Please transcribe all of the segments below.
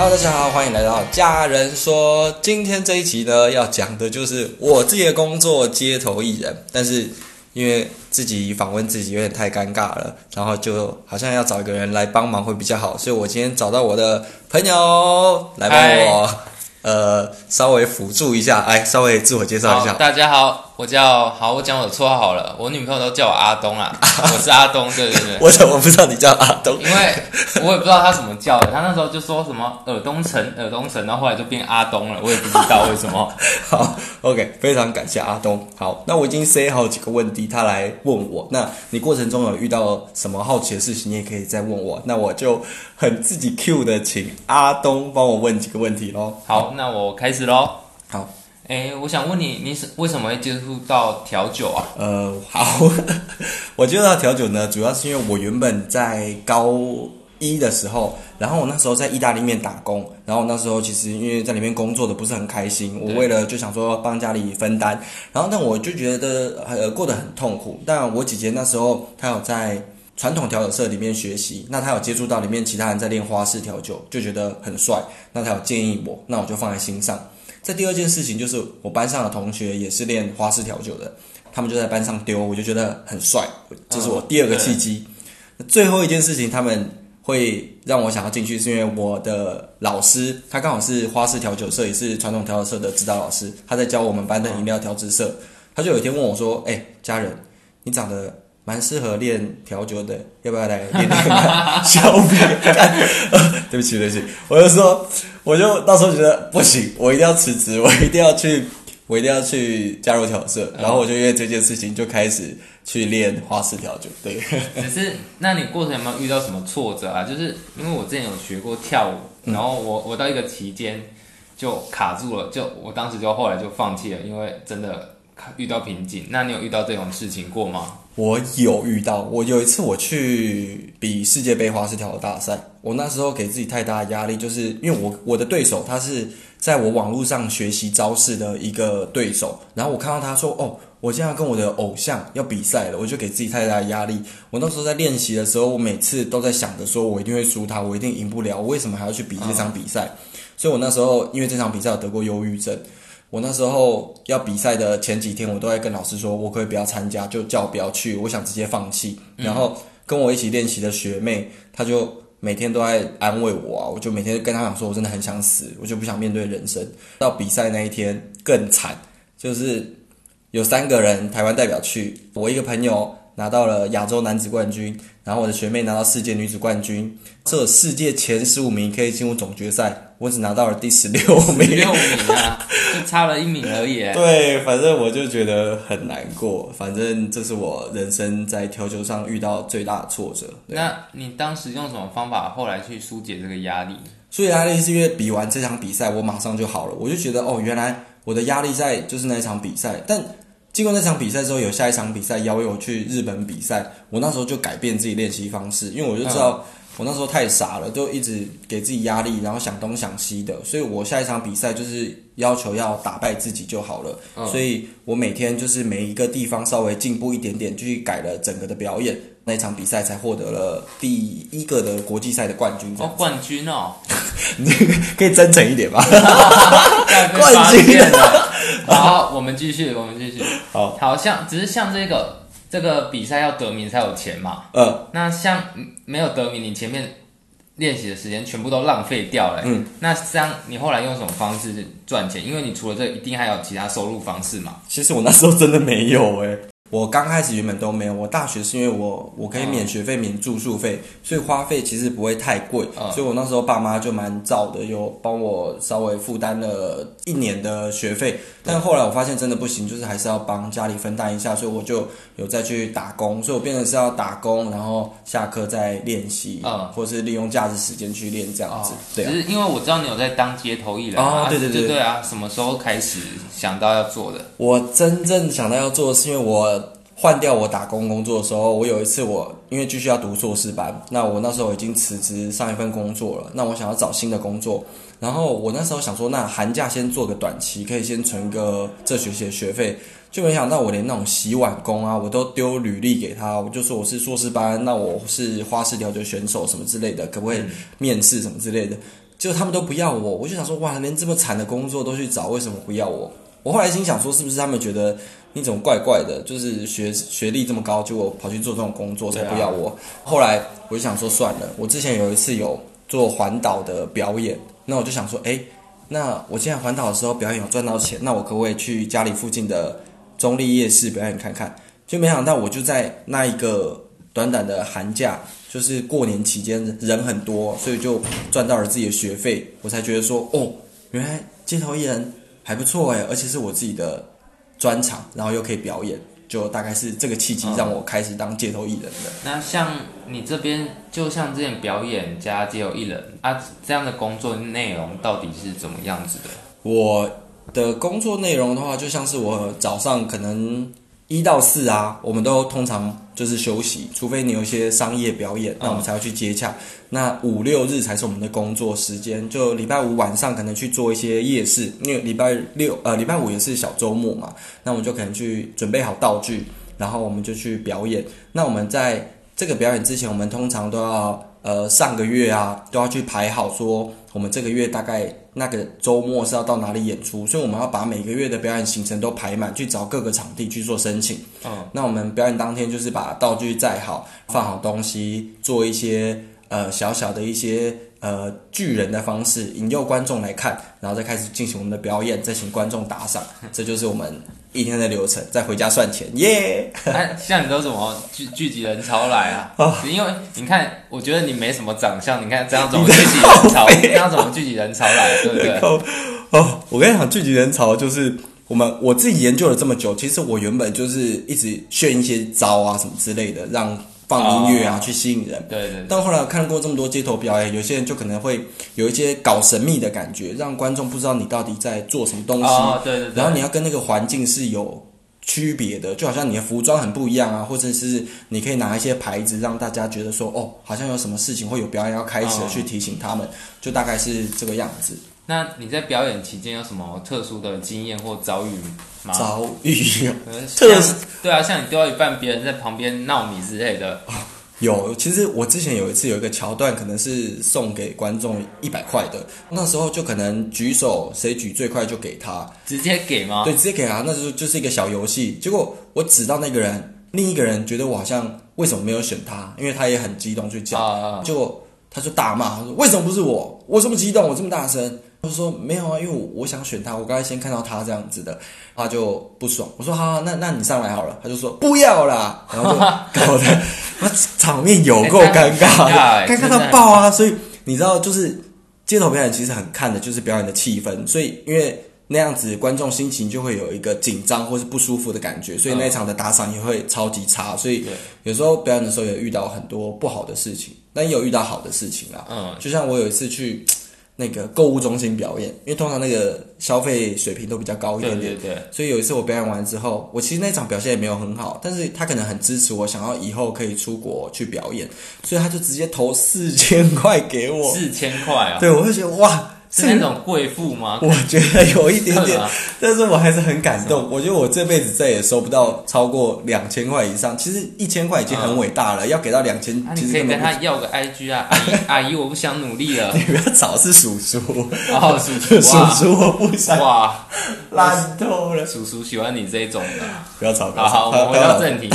Hello，大家好，欢迎来到家人说。今天这一集呢，要讲的就是我自己的工作——街头艺人。但是因为自己访问自己有点太尴尬了，然后就好像要找一个人来帮忙会比较好，所以我今天找到我的朋友来帮我，呃，稍微辅助一下，哎稍微自我介绍一下。大家好。我叫好，我讲我的绰号好了。我女朋友都叫我阿东啊，我是阿东，对对对。我怎么不知道你叫阿东？因为我也不知道他怎么叫的，他那时候就说什么尔东城，尔东城，然后后来就变阿东了，我也不知道为什么。好，OK，非常感谢阿东。好，那我已经 say 好几个问题，他来问我。那你过程中有遇到什么好奇的事情，你也可以再问我。那我就很自己 Q 的，请阿东帮我问几个问题喽。好，那我开始喽。好。哎，我想问你，你是为什么会接触到调酒啊？呃，好，我接触到调酒呢，主要是因为我原本在高一的时候，然后我那时候在意大利面打工，然后那时候其实因为在里面工作的不是很开心，我为了就想说帮家里分担，然后但我就觉得呃过得很痛苦。但我姐姐那时候她有在传统调酒社里面学习，那她有接触到里面其他人在练花式调酒，就觉得很帅，那她有建议我，那我就放在心上。在第二件事情就是，我班上的同学也是练花式调酒的，他们就在班上丢，我就觉得很帅，这是我第二个契机。最后一件事情，他们会让我想要进去，是因为我的老师他刚好是花式调酒社，也是传统调酒社的指导老师，他在教我们班的饮料调制社。他就有一天问我说：“哎，家人，你长得……”蛮适合练调酒的，要不要来练练？小屁，对不起对不起，我就说，我就到时候觉得不行，我一定要辞职，我一定要去，我一定要去加入调社，然后我就因为这件事情就开始去练花式调酒。对，只是那你过程有没有遇到什么挫折啊？就是因为我之前有学过跳舞，然后我我到一个期间就卡住了，就我当时就后来就放弃了，因为真的遇到瓶颈。那你有遇到这种事情过吗？我有遇到，我有一次我去比世界杯花式跳的大赛，我那时候给自己太大的压力，就是因为我我的对手他是在我网络上学习招式的一个对手，然后我看到他说哦，我现在跟我的偶像要比赛了，我就给自己太大的压力。我那时候在练习的时候，我每次都在想着说我一定会输他，我一定赢不了，我为什么还要去比这场比赛？所以我那时候因为这场比赛得过忧郁症。我那时候要比赛的前几天，我都在跟老师说，我可以不要参加，就叫我不要去，我想直接放弃。然后跟我一起练习的学妹，她就每天都在安慰我啊，我就每天跟她讲说，我真的很想死，我就不想面对人生。到比赛那一天更惨，就是有三个人台湾代表去，我一个朋友拿到了亚洲男子冠军。然后我的学妹拿到世界女子冠军，这世界前十五名可以进入总决赛，我只拿到了第十六名，六名啊，就差了一米而已。对，反正我就觉得很难过，反正这是我人生在调球上遇到最大的挫折。那你当时用什么方法后来去疏解这个压力？疏解压力是因为比完这场比赛，我马上就好了，我就觉得哦，原来我的压力在就是那一场比赛，但。经过那场比赛之后，有下一场比赛邀约我去日本比赛，我那时候就改变自己练习方式，因为我就知道我那时候太傻了，就一直给自己压力，然后想东想西的，所以我下一场比赛就是要求要打败自己就好了。所以我每天就是每一个地方稍微进步一点点，就去改了整个的表演，那场比赛才获得了第一个的国际赛的冠军。哦，冠军哦，你可以真诚一点吧？冠军好，我们继续，我们继续。好，好像只是像这个这个比赛要得名才有钱嘛。嗯。那像没有得名，你前面练习的时间全部都浪费掉了。嗯。那这样你后来用什么方式赚钱？因为你除了这，一定还有其他收入方式嘛。其实我那时候真的没有哎。我刚开始原本都没有，我大学是因为我我可以免学费、免住宿费，所以花费其实不会太贵，所以我那时候爸妈就蛮早的，有帮我稍微负担了一年的学费。但后来我发现真的不行，就是还是要帮家里分担一下，所以我就有再去打工，所以我变成是要打工，然后下课再练习，嗯，或是利用假日时间去练这样子。对，只是因为我知道你有在当街头艺人啊，对对对对啊，什么时候开始想到要做的？我真正想到要做，是因为我。换掉我打工工作的时候，我有一次我因为继续要读硕士班，那我那时候已经辞职上一份工作了，那我想要找新的工作，然后我那时候想说，那寒假先做个短期，可以先存个这学期的学费，就没想到我连那种洗碗工啊，我都丢履历给他，我就说我是硕士班，那我是花式调酒选手什么之类的，可不可以面试什么之类的？结果他们都不要我，我就想说，哇，连这么惨的工作都去找，为什么不要我？我后来心想说，是不是他们觉得你怎么怪怪的，就是学学历这么高，结果跑去做这种工作才不要我？后来我就想说，算了，我之前有一次有做环岛的表演，那我就想说，哎，那我现在环岛的时候表演有赚到钱，那我可不可以去家里附近的中立夜市表演看看？就没想到，我就在那一个短短的寒假，就是过年期间人很多，所以就赚到了自己的学费，我才觉得说，哦，原来街头艺人。还不错哎，而且是我自己的专场，然后又可以表演，就大概是这个契机让我开始当街头艺人的。那像你这边，就像之前表演加街头艺人啊，这样的工作内容到底是怎么样子的？我的工作内容的话，就像是我早上可能。一到四啊，我们都通常就是休息，除非你有一些商业表演，那我们才要去接洽。那五六日才是我们的工作时间，就礼拜五晚上可能去做一些夜市，因为礼拜六呃礼拜五也是小周末嘛，那我们就可能去准备好道具，然后我们就去表演。那我们在这个表演之前，我们通常都要。呃，上个月啊，都要去排好，说我们这个月大概那个周末是要到哪里演出，所以我们要把每个月的表演行程都排满，去找各个场地去做申请。嗯，那我们表演当天就是把道具载好，放好东西，做一些呃小小的一些。呃，巨人的方式引诱观众来看，然后再开始进行我们的表演，再请观众打赏，这就是我们一天的流程。再回家算钱，耶！哎，像你都怎么聚聚集人潮来啊？因为你看，我觉得你没什么长相，你看这样怎么聚集人潮？这样怎么聚集人潮来？对不对？哦，我跟你讲，聚集人潮就是我们我自己研究了这么久，其实我原本就是一直炫一些招啊什么之类的，让。放音乐啊，去吸引人。对对。但后来看过这么多街头表演，有些人就可能会有一些搞神秘的感觉，让观众不知道你到底在做什么东西。对对。然后你要跟那个环境是有区别的，就好像你的服装很不一样啊，或者是你可以拿一些牌子让大家觉得说，哦，好像有什么事情会有表演要开始，去提醒他们，就大概是这个样子。那你在表演期间有什么特殊的经验或遭遇吗？遭遇有，特对啊，像你丢到一半，别人在旁边闹你之类的。有，其实我之前有一次有一个桥段，可能是送给观众一百块的，那时候就可能举手，谁举最快就给他，直接给吗？对，直接给他，那就就是一个小游戏。结果我指到那个人，另一个人觉得我好像为什么没有选他，因为他也很激动去叫，结果他就大骂，他说为什么不是我？我这么激动，我这么大声。他说没有啊，因为我我想选他，我刚才先看到他这样子的，他就不爽。我说好，那那你上来好了。他就说不要啦，然后就搞得 那场面有够尴尬，尴尬到爆啊！所以你知道，就是街头表演其实很看的就是表演的气氛，所以因为那样子观众心情就会有一个紧张或是不舒服的感觉，所以那一场的打赏也会超级差。所以有时候表演的时候也遇到很多不好的事情，但也有遇到好的事情啦。嗯，就像我有一次去。那个购物中心表演，因为通常那个消费水平都比较高一点点，对对对。所以有一次我表演完之后，我其实那场表现也没有很好，但是他可能很支持我，想要以后可以出国去表演，所以他就直接投四千块给我。四千块啊！对，我会觉得哇。是那种贵妇吗？我觉得有一点点，但是我还是很感动。我觉得我这辈子再也收不到超过两千块以上。其实一千块已经很伟大了，要给到两千，其实可以跟他要个 IG 啊，阿姨 阿姨，我不想努力了。你不要找是叔叔，哦，叔叔，叔叔，我不想哇，烂透了。叔叔喜欢你这种的，不要吵。好好，我们回到正题。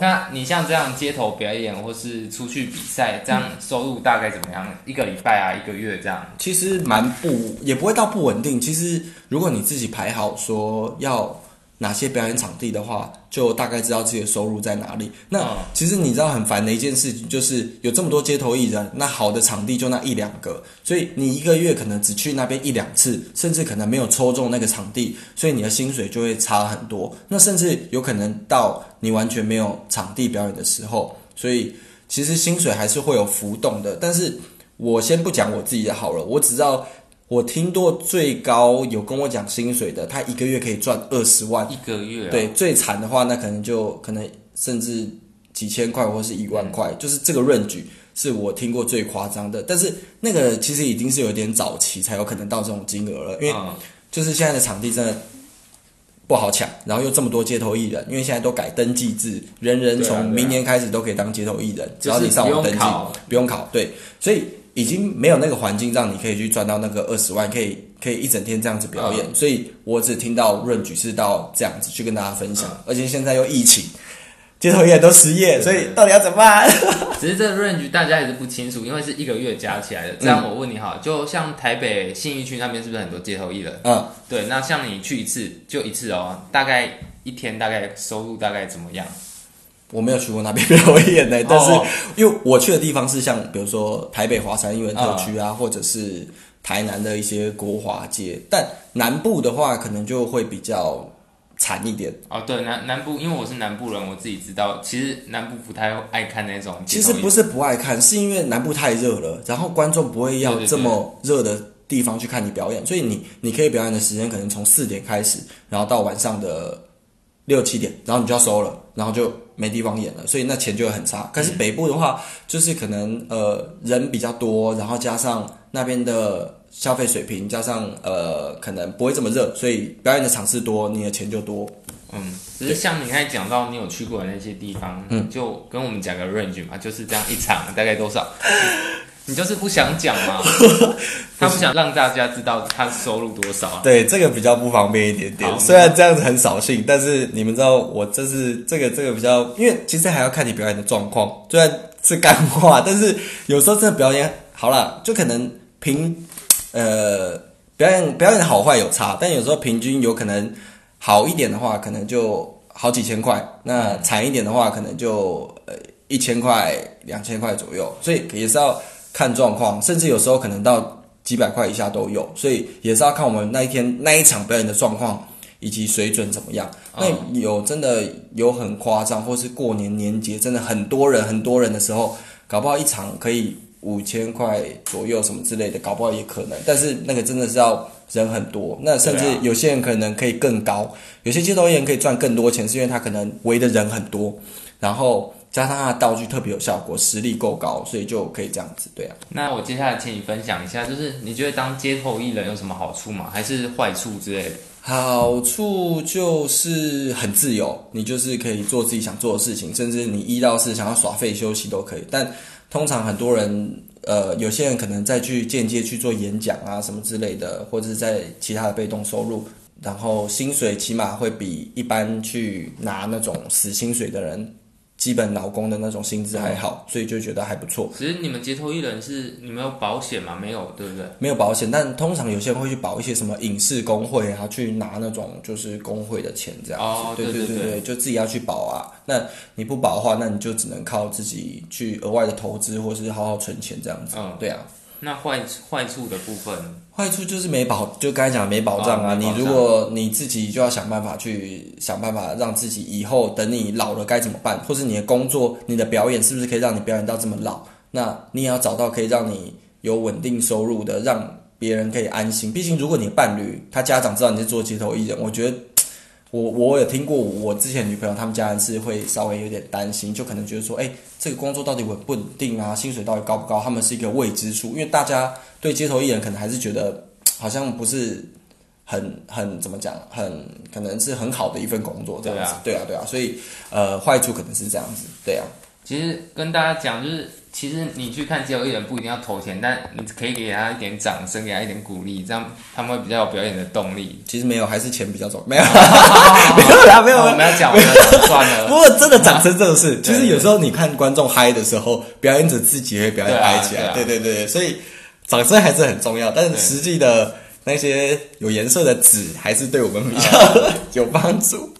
那你像这样街头表演或是出去比赛，这样收入大概怎么样？一个礼拜啊，一个月这样？其实蛮。不，也不会到不稳定。其实，如果你自己排好说要哪些表演场地的话，就大概知道自己的收入在哪里。那其实你知道很烦的一件事情，就是有这么多街头艺人，那好的场地就那一两个，所以你一个月可能只去那边一两次，甚至可能没有抽中那个场地，所以你的薪水就会差很多。那甚至有可能到你完全没有场地表演的时候，所以其实薪水还是会有浮动的。但是我先不讲我自己的好了，我只知道。我听过最高有跟我讲薪水的，他一个月可以赚二十万。一个月。对，最惨的话，那可能就可能甚至几千块或是一万块，就是这个润举是我听过最夸张的。但是那个其实已经是有点早期才有可能到这种金额了，因为就是现在的场地真的不好抢，然后又这么多街头艺人，因为现在都改登记制，人人从明年开始都可以当街头艺人，只要你上网登记，不用考。对，所以。已经没有那个环境让你可以去赚到那个二十万，可以可以一整天这样子表演，所以我只听到润举是到这样子去跟大家分享，而且现在又疫情，街头艺人都失业，所以到底要怎么办？只是这个 range 大家也是不清楚，因为是一个月加起来的。这样我问你哈，就像台北信义区那边是不是很多街头艺人？嗯，对，那像你去一次就一次哦，大概一天大概收入大概怎么样？我没有去过那边表演呢、但是哦因为我去的地方是像比如说台北华山艺文特区啊，或者是台南的一些国华街，但南部的话可能就会比较惨一点。哦，对，南南部，因为我是南部人，我自己知道，其实南部不太爱看那种。其实不是不爱看，是因为南部太热了，然后观众不会要这么热的地方去看你表演，所以你你可以表演的时间可能从四点开始，然后到晚上的六七点，然后你就要收了，然后就没地方演了，所以那钱就会很差。可是北部的话，就是可能呃人比较多，然后加上那边的消费水平，加上呃可能不会这么热，所以表演的场次多，你的钱就多。嗯，只是像你刚才讲到你有去过的那些地方，嗯，就跟我们讲个 range 嘛，就是这样一场大概多少？你就是不想讲嘛，他不想让大家知道他收入多少啊。对，这个比较不方便一点点。虽然这样子很扫兴，但是你们知道，我这是这个这个比较，因为其实还要看你表演的状况。虽然是干话，但是有时候真的表演好了，就可能平呃表演表演的好坏有差，但有时候平均有可能好一点的话，可能就好几千块；那惨一点的话，可能就呃一千块、两千块左右。所以也是要看状况，甚至有时候可能到几百块以下都有，所以也是要看我们那一天那一场表演的状况以及水准怎么样。那有真的有很夸张，或是过年年节真的很多人很多人的时候，搞不好一场可以五千块左右什么之类的，搞不好也可能。但是那个真的是要人很多，那甚至有些人可能可以更高，有些街头艺人可以赚更多钱，是因为他可能围的人很多，然后加上他的道具特别有效果，实力够高，所以就可以这样子。对啊。那我接下来请你分享一下，就是你觉得当街头艺人有什么好处吗？还是坏处之类的？好处就是很自由，你就是可以做自己想做的事情，甚至你一到四想要耍废休息都可以。但通常很多人，呃，有些人可能再去间接去做演讲啊什么之类的，或者是在其他的被动收入，然后薪水起码会比一般去拿那种死薪水的人，基本劳工的那种薪资还好，所以就觉得还不错。其实你们街头艺人是你们有保险吗？没有，对不对？没有保险，但通常有些人会去保一些什么影视工会啊，去拿那种就是工会的钱这样子。哦对对对对对，就自己要去保啊。那你不保的话，那你就只能靠自己去额外的投资，或是好好存钱这样子。嗯对啊。那坏坏处的部分，坏处就是没保，就刚才讲的没保障啊。你如果你自己就要想办法去想办法让自己以后等你老了该怎么办，或是你的工作、你的表演是不是可以让你表演到这么老？那你也要找到可以让你有稳定收入的，让别人可以安心。毕竟如果你的伴侣他家长知道你是做街头艺人，我觉得。我我有听过，我之前女朋友他们家人是会稍微有点担心，就可能觉得说，哎、这个工作到底稳不稳定啊，薪水到底高不高？他们是一个未知数，因为大家对街头艺人可能还是觉得好像不是很很怎么讲，很可能是很好的一份工作这样子。对啊，对啊，所以呃，坏处可能是这样子。对啊，其实跟大家讲，就是其实你去看街头艺人不一定要投钱，但你可以给他一点掌声，给他一点鼓励，这样他们会比较有表演的动力。其实没有，还是钱比较重，没有没有啦，没有我们要讲，算不了。过真的掌声这种事，对就是有时候你看观众嗨的时候，表演者自己也会表演嗨起来。对对啊对对，所以掌声还是很重要，但是对实际的那些有颜色的纸还是对我们比较有帮助。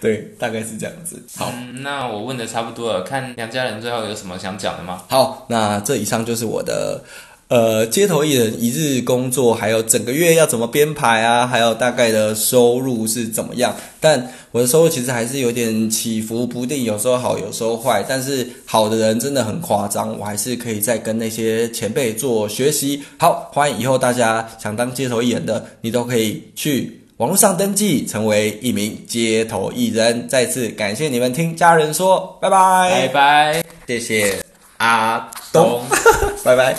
对，大概是这样子。好。嗯，那我问的差不多了，看梁家人最后有什么想讲的吗？好，那这以上就是我的呃街头艺人一日工作，还有整个月要怎么编排啊，还有大概的收入是怎么样。但我的收入其实还是有点起伏不定，有时候好，有时候坏。但是好的人真的很夸张，我还是可以再跟那些前辈做学习。好，欢迎以后大家想当街头艺人的，你都可以去。网络上登记成为一名街头艺人，再次感谢你们听家人说，拜拜，拜拜，谢谢阿东，拜拜。